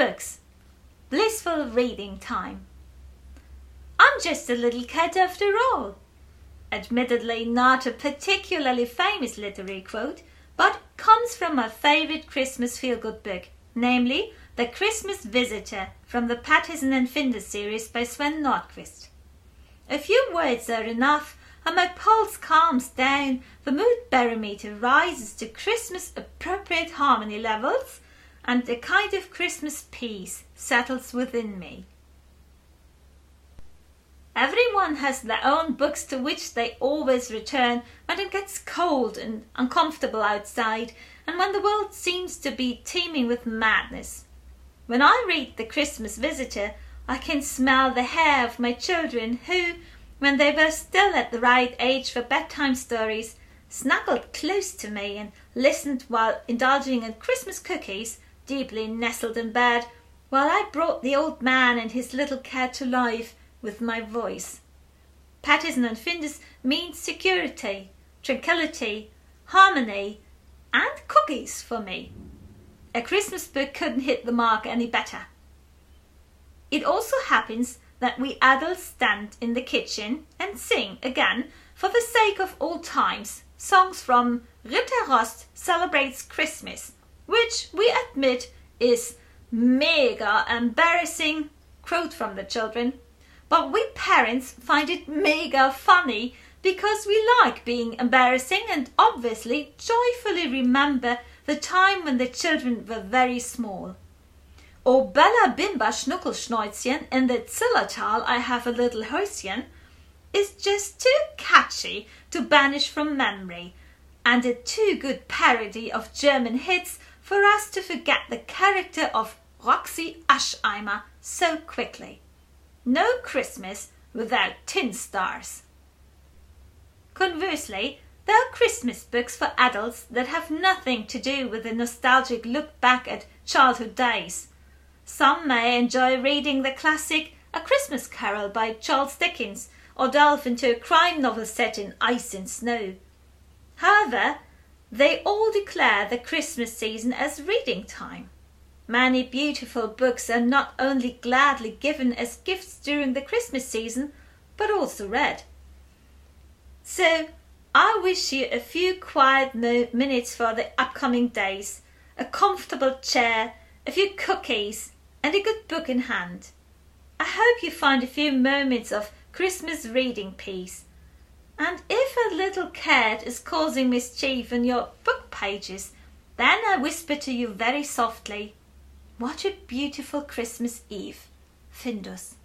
books. Blissful reading time. I'm just a little cat after all. Admittedly, not a particularly famous literary quote, but comes from my favorite Christmas feel good book, namely The Christmas Visitor from the Pettersson and Findus series by Sven Nordqvist. A few words are enough, and my pulse calms down, the mood barometer rises to Christmas appropriate harmony levels, and a kind of Christmas peace settles within me. Everyone has their own books to which they always return when it gets cold and uncomfortable outside and when the world seems to be teeming with madness. When I read The Christmas Visitor, I can smell the hair of my children who, when they were still at the right age for bedtime stories, snuggled close to me and listened while indulging in Christmas cookies, deeply nestled in bed, while I brought the old man and his little cat to life with my voice. Pettersson and Findus means security, tranquility, harmony, and cookies for me. A Christmas book couldn't hit the mark any better. It also happens that we adults stand in the kitchen and sing again, for the sake of old times, songs from Ritter Rost Celebrates Christmas, which we admit is mega embarrassing, quote from the children, but we parents find it mega funny because we like being embarrassing and obviously joyfully remember the time when the children were very small. O Bella Bimba Schnuckelschneuzchen in the Zillertal I have a little Häuschen is just too catchy to banish from memory and a too good parody of German hits for us to forget the character of Roxy Ascheimer so quickly. No Christmas without tin stars. Conversely, there are Christmas books for adults that have nothing to do with a nostalgic look back at childhood days. Some may enjoy reading the classic A Christmas Carol by Charles Dickens or delve into a crime novel set in ice and snow. However, they all declare the Christmas season as reading time. Many beautiful books are not only gladly given as gifts during the Christmas season, but also read. So, I wish you a few quiet minutes for the upcoming days, a comfortable chair, a few cookies, and a good book in hand. I hope you find a few moments of Christmas reading peace. And if a little cat is causing mischief in your book pages, then I whisper to you very softly, what a beautiful Christmas Eve, Findus.